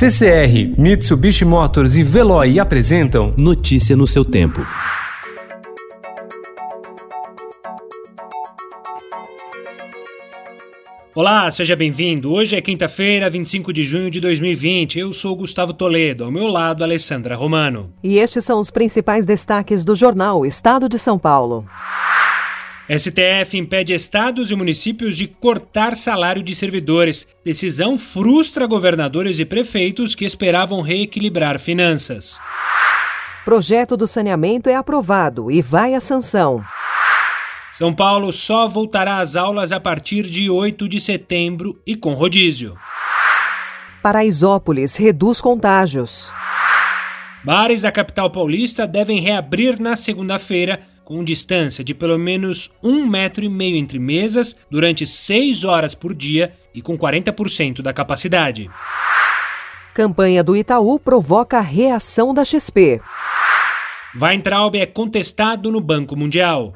CCR, Mitsubishi Motors e Veloy apresentam Notícia no seu tempo. Olá, seja bem-vindo. Hoje é quinta-feira, 25 de junho de 2020. Eu sou Gustavo Toledo, ao meu lado, Alessandra Romano. E estes são os principais destaques do jornal Estado de São Paulo. STF impede estados e municípios de cortar salário de servidores. Decisão frustra governadores e prefeitos que esperavam reequilibrar finanças. Projeto do saneamento é aprovado e vai à sanção. São Paulo só voltará às aulas a partir de 8 de setembro e com rodízio. Paraisópolis reduz contágios. Bares da capital paulista devem reabrir na segunda-feira com distância de pelo menos um metro e meio entre mesas durante seis horas por dia e com 40% da capacidade. Campanha do Itaú provoca reação da XP. Weintraub é contestado no Banco Mundial.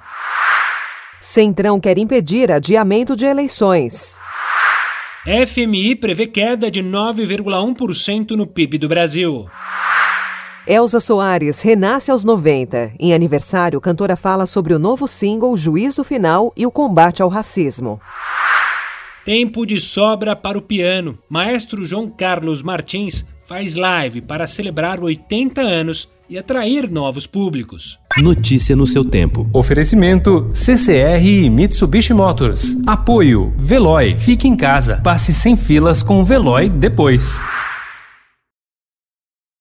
Centrão quer impedir adiamento de eleições. FMI prevê queda de 9,1% no PIB do Brasil. Elza Soares renasce aos 90. Em aniversário, cantora fala sobre o novo single Juízo Final e o combate ao racismo. Tempo de sobra para o piano. Maestro João Carlos Martins faz live para celebrar 80 anos e atrair novos públicos. Notícia no seu tempo. Oferecimento CCR e Mitsubishi Motors. Apoio Veloy. Fique em casa. Passe sem filas com o Veloy depois.